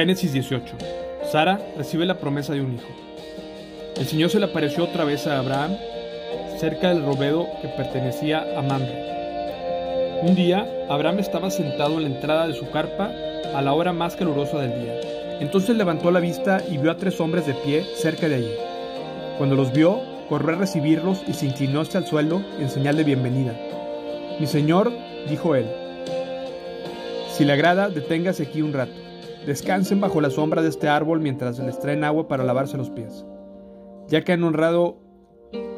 Génesis 18. Sara recibe la promesa de un hijo. El Señor se le apareció otra vez a Abraham cerca del rovedo que pertenecía a Mamre. Un día, Abraham estaba sentado en la entrada de su carpa a la hora más calurosa del día. Entonces levantó la vista y vio a tres hombres de pie cerca de allí. Cuando los vio, corrió a recibirlos y se inclinó hasta el suelo en señal de bienvenida. Mi señor, dijo él, si le agrada, deténgase aquí un rato. Descansen bajo la sombra de este árbol mientras les traen agua para lavarse los pies. Ya que han honrado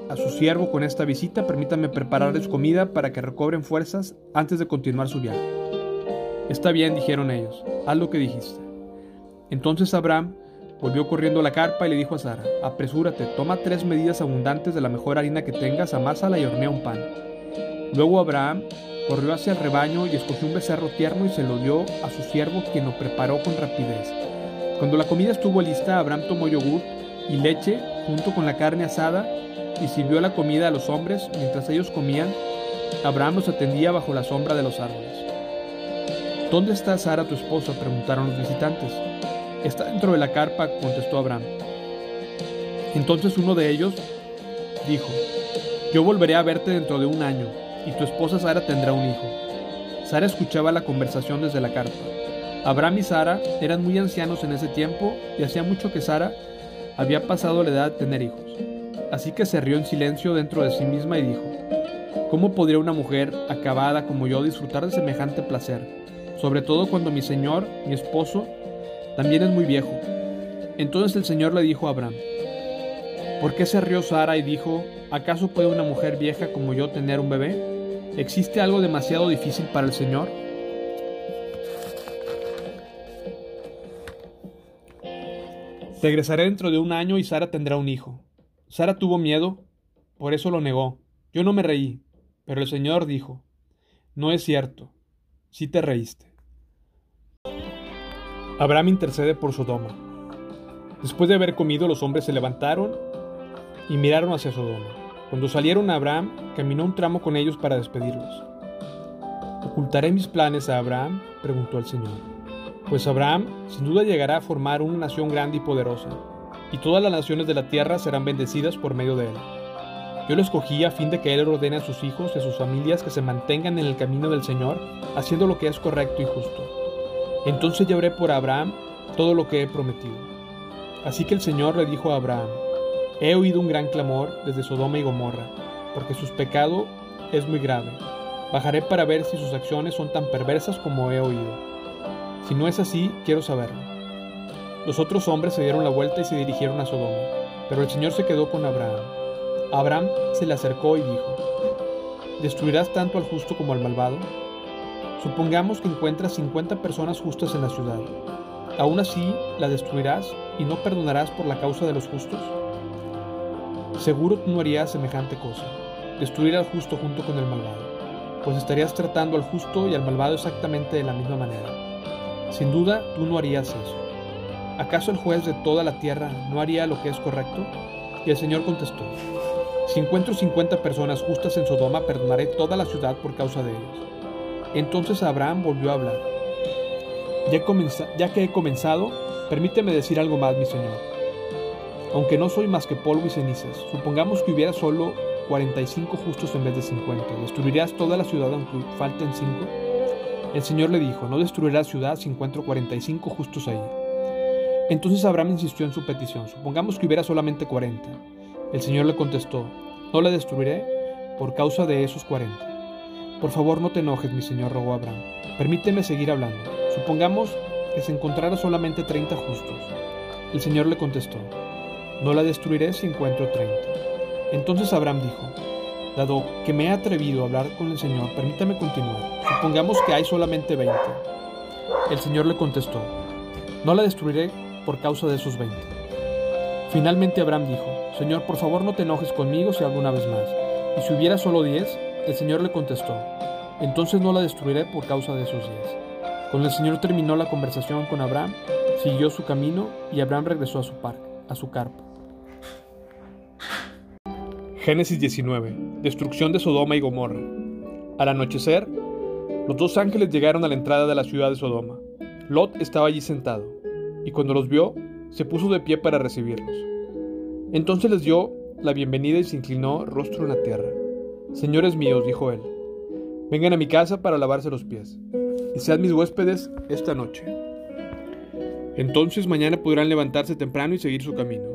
a su siervo con esta visita, permítanme prepararles comida para que recobren fuerzas antes de continuar su viaje. Está bien, dijeron ellos, haz lo que dijiste. Entonces Abraham volvió corriendo a la carpa y le dijo a Sara, apresúrate, toma tres medidas abundantes de la mejor harina que tengas, amásala y hornea un pan. Luego Abraham corrió hacia el rebaño y escogió un becerro tierno y se lo dio a su siervo, quien lo preparó con rapidez. Cuando la comida estuvo lista, Abraham tomó yogur y leche junto con la carne asada y sirvió la comida a los hombres mientras ellos comían. Abraham los atendía bajo la sombra de los árboles. ¿Dónde está Sara, tu esposa? preguntaron los visitantes. Está dentro de la carpa, contestó Abraham. Entonces uno de ellos dijo, yo volveré a verte dentro de un año y tu esposa Sara tendrá un hijo. Sara escuchaba la conversación desde la carpa. Abraham y Sara eran muy ancianos en ese tiempo y hacía mucho que Sara había pasado la edad de tener hijos. Así que se rió en silencio dentro de sí misma y dijo, ¿Cómo podría una mujer acabada como yo disfrutar de semejante placer? Sobre todo cuando mi señor, mi esposo, también es muy viejo. Entonces el Señor le dijo a Abraham, ¿por qué se rió Sara y dijo, ¿acaso puede una mujer vieja como yo tener un bebé? ¿Existe algo demasiado difícil para el Señor? Regresaré dentro de un año y Sara tendrá un hijo. Sara tuvo miedo, por eso lo negó. Yo no me reí, pero el Señor dijo, no es cierto, sí te reíste. Abraham intercede por Sodoma. Después de haber comido, los hombres se levantaron y miraron hacia Sodoma. Cuando salieron, Abraham caminó un tramo con ellos para despedirlos. ¿Ocultaré mis planes a Abraham? preguntó el Señor. Pues Abraham sin duda llegará a formar una nación grande y poderosa, y todas las naciones de la tierra serán bendecidas por medio de él. Yo lo escogí a fin de que él ordene a sus hijos y a sus familias que se mantengan en el camino del Señor, haciendo lo que es correcto y justo. Entonces llevaré por Abraham todo lo que he prometido. Así que el Señor le dijo a Abraham, He oído un gran clamor desde Sodoma y Gomorra, porque su pecado es muy grave. Bajaré para ver si sus acciones son tan perversas como he oído. Si no es así, quiero saberlo. Los otros hombres se dieron la vuelta y se dirigieron a Sodoma, pero el Señor se quedó con Abraham. Abraham se le acercó y dijo, ¿Destruirás tanto al justo como al malvado? Supongamos que encuentras 50 personas justas en la ciudad. ¿Aún así la destruirás y no perdonarás por la causa de los justos? Seguro tú no harías semejante cosa, destruir al justo junto con el malvado, pues estarías tratando al justo y al malvado exactamente de la misma manera. Sin duda, tú no harías eso. ¿Acaso el juez de toda la tierra no haría lo que es correcto? Y el Señor contestó, si encuentro 50 personas justas en Sodoma, perdonaré toda la ciudad por causa de ellos. Entonces Abraham volvió a hablar. Ya, ya, que he comenzado, permíteme decir algo más, mi Señor. Aunque no soy más que polvo y cenizas, supongamos que hubiera solo 45 justos en vez de 50. ¿Destruirías toda la ciudad aunque falten 5? El Señor le dijo, no destruirás ciudad si encuentro 45 justos ahí. Entonces Abraham insistió en su petición, supongamos que hubiera solamente 40. El Señor le contestó, no la destruiré por causa de esos 40. Por favor, no te enojes, mi señor, rogó Abraham. Permíteme seguir hablando. Supongamos que se encontrara solamente 30 justos. El Señor le contestó, no la destruiré si encuentro 30. Entonces Abraham dijo, dado que me he atrevido a hablar con el Señor, permítame continuar. Supongamos que hay solamente 20. El Señor le contestó, no la destruiré por causa de esos 20. Finalmente Abraham dijo, Señor, por favor no te enojes conmigo si hago una vez más. Y si hubiera solo 10, el Señor le contestó, entonces no la destruiré por causa de esos días. Cuando el Señor terminó la conversación con Abraham, siguió su camino y Abraham regresó a su parque, a su carpa. Génesis 19. Destrucción de Sodoma y Gomorra. Al anochecer, los dos ángeles llegaron a la entrada de la ciudad de Sodoma. Lot estaba allí sentado. y cuando los vio, se puso de pie para recibirlos. Entonces les dio la bienvenida y se inclinó rostro en la tierra. Señores míos, dijo él, vengan a mi casa para lavarse los pies, y sean mis huéspedes esta noche. Entonces mañana podrán levantarse temprano y seguir su camino.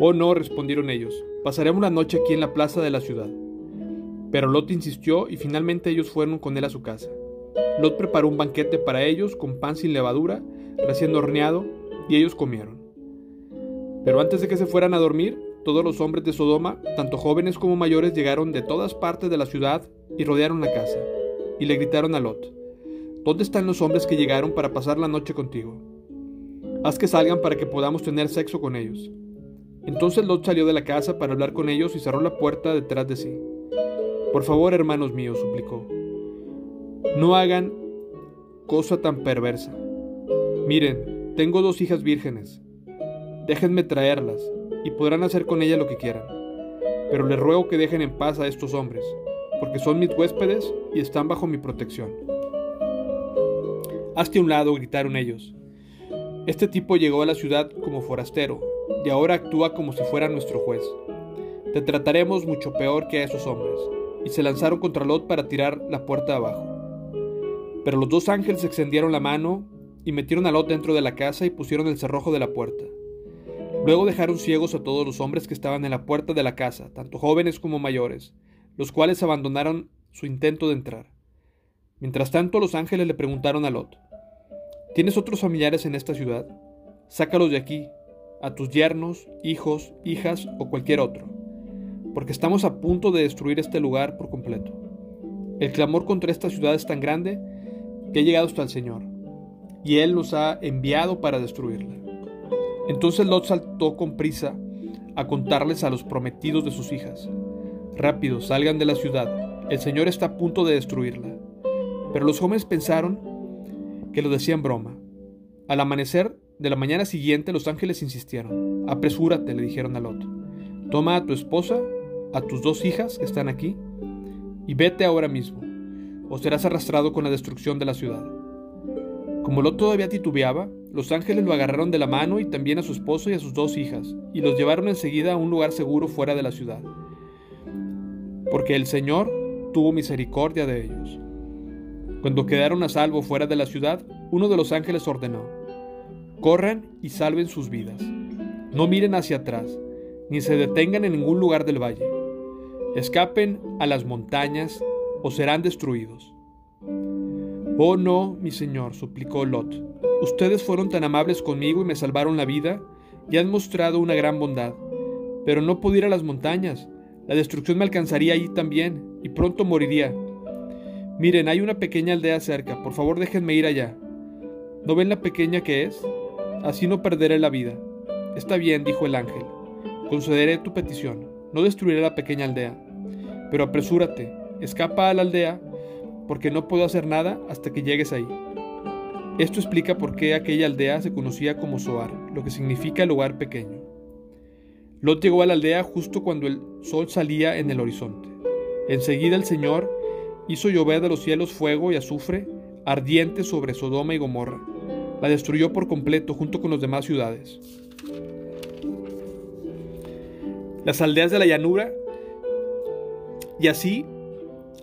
Oh no, respondieron ellos, pasaremos la noche aquí en la plaza de la ciudad. Pero Lot insistió y finalmente ellos fueron con él a su casa. Lot preparó un banquete para ellos con pan sin levadura, recién horneado, y ellos comieron. Pero antes de que se fueran a dormir, todos los hombres de Sodoma, tanto jóvenes como mayores, llegaron de todas partes de la ciudad y rodearon la casa, y le gritaron a Lot, ¿Dónde están los hombres que llegaron para pasar la noche contigo? Haz que salgan para que podamos tener sexo con ellos. Entonces Lot salió de la casa para hablar con ellos y cerró la puerta detrás de sí. Por favor, hermanos míos, suplicó, no hagan cosa tan perversa. Miren, tengo dos hijas vírgenes. Déjenme traerlas y podrán hacer con ellas lo que quieran. Pero les ruego que dejen en paz a estos hombres, porque son mis huéspedes y están bajo mi protección. Hazte un lado, gritaron ellos. Este tipo llegó a la ciudad como forastero y ahora actúa como si fuera nuestro juez. Te trataremos mucho peor que a esos hombres. Y se lanzaron contra Lot para tirar la puerta abajo. Pero los dos ángeles extendieron la mano y metieron a Lot dentro de la casa y pusieron el cerrojo de la puerta. Luego dejaron ciegos a todos los hombres que estaban en la puerta de la casa, tanto jóvenes como mayores, los cuales abandonaron su intento de entrar. Mientras tanto, los ángeles le preguntaron a Lot, ¿Tienes otros familiares en esta ciudad? Sácalos de aquí, a tus yernos, hijos, hijas o cualquier otro, porque estamos a punto de destruir este lugar por completo. El clamor contra esta ciudad es tan grande que ha llegado hasta el Señor, y Él nos ha enviado para destruirla. Entonces Lot saltó con prisa a contarles a los prometidos de sus hijas. Rápido, salgan de la ciudad, el Señor está a punto de destruirla. Pero los jóvenes pensaron que lo decía en broma. Al amanecer de la mañana siguiente los ángeles insistieron. Apresúrate, le dijeron a Lot. Toma a tu esposa, a tus dos hijas que están aquí, y vete ahora mismo, o serás arrastrado con la destrucción de la ciudad. Como Lot todavía titubeaba, los ángeles lo agarraron de la mano y también a su esposo y a sus dos hijas, y los llevaron enseguida a un lugar seguro fuera de la ciudad, porque el Señor tuvo misericordia de ellos. Cuando quedaron a salvo fuera de la ciudad, uno de los ángeles ordenó, corran y salven sus vidas. No miren hacia atrás, ni se detengan en ningún lugar del valle. Escapen a las montañas o serán destruidos. Oh no, mi señor, suplicó Lot. Ustedes fueron tan amables conmigo y me salvaron la vida y han mostrado una gran bondad. Pero no puedo ir a las montañas. La destrucción me alcanzaría allí también y pronto moriría. Miren, hay una pequeña aldea cerca, por favor déjenme ir allá. ¿No ven la pequeña que es? Así no perderé la vida. Está bien, dijo el ángel. Concederé tu petición. No destruiré la pequeña aldea. Pero apresúrate, escapa a la aldea, porque no puedo hacer nada hasta que llegues ahí. Esto explica por qué aquella aldea se conocía como Soar, lo que significa lugar pequeño. Lot llegó a la aldea justo cuando el sol salía en el horizonte. Enseguida el Señor hizo llover de los cielos fuego y azufre ardiente sobre Sodoma y Gomorra. La destruyó por completo junto con las demás ciudades. Las aldeas de la llanura y así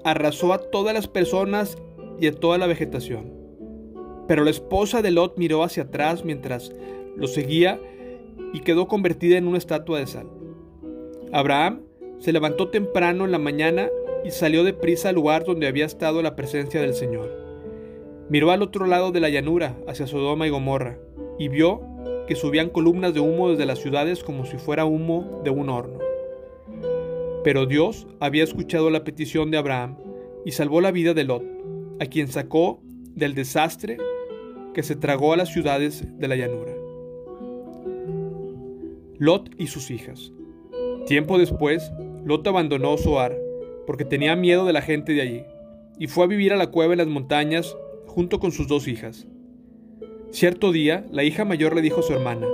arrasó a todas las personas y a toda la vegetación. Pero la esposa de Lot miró hacia atrás mientras lo seguía y quedó convertida en una estatua de sal. Abraham se levantó temprano en la mañana y salió deprisa al lugar donde había estado la presencia del Señor. Miró al otro lado de la llanura, hacia Sodoma y Gomorra, y vio que subían columnas de humo desde las ciudades como si fuera humo de un horno. Pero Dios había escuchado la petición de Abraham y salvó la vida de Lot, a quien sacó del desastre que se tragó a las ciudades de la llanura. Lot y sus hijas. Tiempo después, Lot abandonó Zoar porque tenía miedo de la gente de allí, y fue a vivir a la cueva en las montañas junto con sus dos hijas. Cierto día, la hija mayor le dijo a su hermana,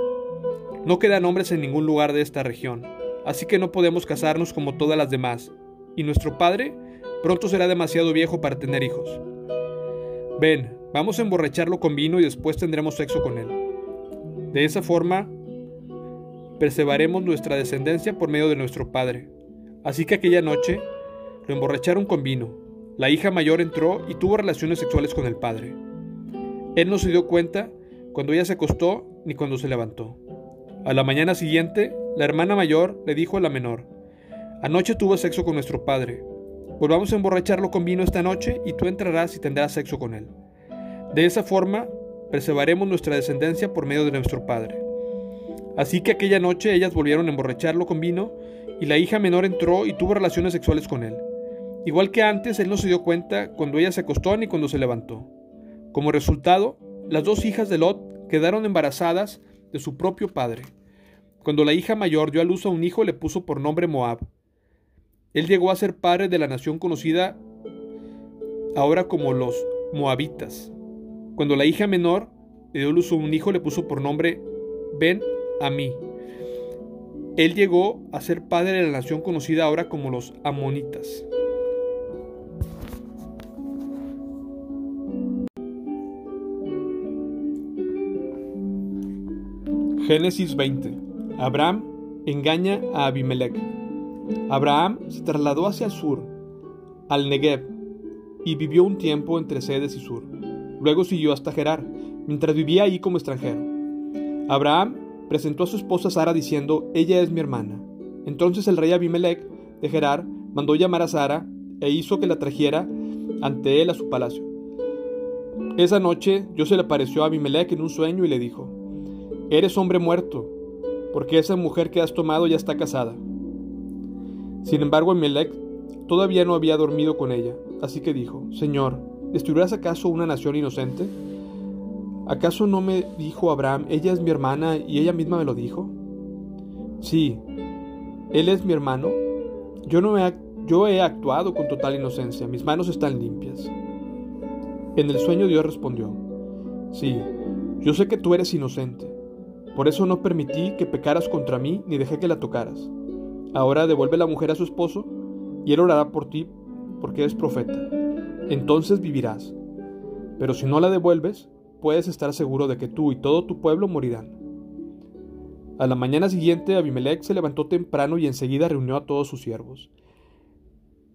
No quedan hombres en ningún lugar de esta región, así que no podemos casarnos como todas las demás, y nuestro padre pronto será demasiado viejo para tener hijos. Ven, vamos a emborracharlo con vino y después tendremos sexo con él. De esa forma, preservaremos nuestra descendencia por medio de nuestro padre. Así que aquella noche lo emborracharon con vino. La hija mayor entró y tuvo relaciones sexuales con el padre. Él no se dio cuenta cuando ella se acostó ni cuando se levantó. A la mañana siguiente, la hermana mayor le dijo a la menor, Anoche tuve sexo con nuestro padre. Volvamos a emborracharlo con vino esta noche y tú entrarás y tendrás sexo con él. De esa forma, preservaremos nuestra descendencia por medio de nuestro padre. Así que aquella noche ellas volvieron a emborracharlo con vino y la hija menor entró y tuvo relaciones sexuales con él. Igual que antes, él no se dio cuenta cuando ella se acostó ni cuando se levantó. Como resultado, las dos hijas de Lot quedaron embarazadas de su propio padre. Cuando la hija mayor dio a luz a un hijo, le puso por nombre Moab. Él llegó a ser padre de la nación conocida ahora como los Moabitas. Cuando la hija menor le dio a luz a un hijo, le puso por nombre Ben Amí. Él llegó a ser padre de la nación conocida ahora como los Amonitas. Génesis 20. Abraham engaña a Abimelech. Abraham se trasladó hacia el sur, al Negev, y vivió un tiempo entre Sedes y Sur. Luego siguió hasta Gerar, mientras vivía ahí como extranjero. Abraham presentó a su esposa Sara diciendo, ella es mi hermana. Entonces el rey Abimelech de Gerar mandó llamar a Sara e hizo que la trajera ante él a su palacio. Esa noche Dios se le apareció a Abimelech en un sueño y le dijo, Eres hombre muerto, porque esa mujer que has tomado ya está casada. Sin embargo, Abimelech todavía no había dormido con ella, así que dijo, Señor, ¿destruirás acaso una nación inocente? ¿Acaso no me dijo Abraham, ella es mi hermana y ella misma me lo dijo? Sí, él es mi hermano. Yo, no he, yo he actuado con total inocencia, mis manos están limpias. En el sueño Dios respondió, Sí, yo sé que tú eres inocente. Por eso no permití que pecaras contra mí ni dejé que la tocaras. Ahora devuelve la mujer a su esposo y él orará por ti porque eres profeta. Entonces vivirás. Pero si no la devuelves, puedes estar seguro de que tú y todo tu pueblo morirán. A la mañana siguiente Abimelech se levantó temprano y enseguida reunió a todos sus siervos.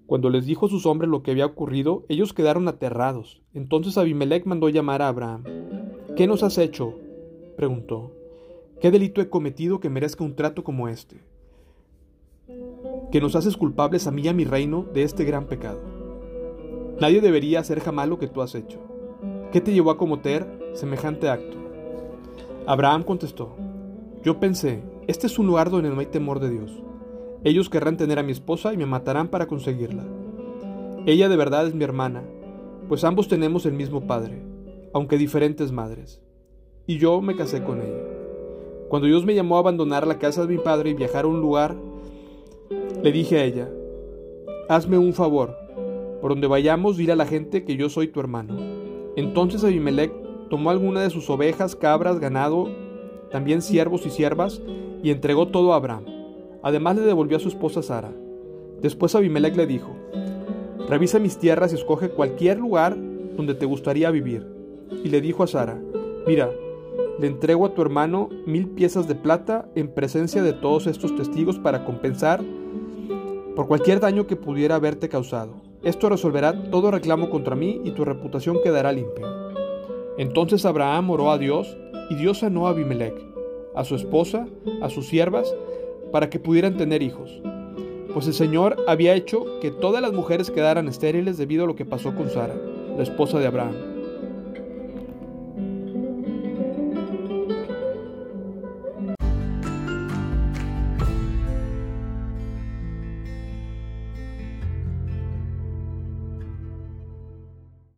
Cuando les dijo a sus hombres lo que había ocurrido, ellos quedaron aterrados. Entonces Abimelech mandó llamar a Abraham. ¿Qué nos has hecho? preguntó. ¿Qué delito he cometido que merezca un trato como este? Que nos haces culpables a mí y a mi reino de este gran pecado. Nadie debería hacer jamás lo que tú has hecho. ¿Qué te llevó a cometer semejante acto? Abraham contestó, yo pensé, este es un lugar donde no hay temor de Dios. Ellos querrán tener a mi esposa y me matarán para conseguirla. Ella de verdad es mi hermana, pues ambos tenemos el mismo padre, aunque diferentes madres. Y yo me casé con ella. Cuando Dios me llamó a abandonar la casa de mi padre y viajar a un lugar, le dije a ella, hazme un favor, por donde vayamos dile a la gente que yo soy tu hermano. Entonces Abimelech tomó alguna de sus ovejas, cabras, ganado, también siervos y siervas, y entregó todo a Abraham. Además le devolvió a su esposa Sara. Después Abimelech le dijo, revisa mis tierras y escoge cualquier lugar donde te gustaría vivir. Y le dijo a Sara, mira, le entrego a tu hermano mil piezas de plata en presencia de todos estos testigos para compensar por cualquier daño que pudiera haberte causado. Esto resolverá todo reclamo contra mí y tu reputación quedará limpia. Entonces Abraham oró a Dios y Dios sanó a Abimelech, a su esposa, a sus siervas, para que pudieran tener hijos. Pues el Señor había hecho que todas las mujeres quedaran estériles debido a lo que pasó con Sara, la esposa de Abraham.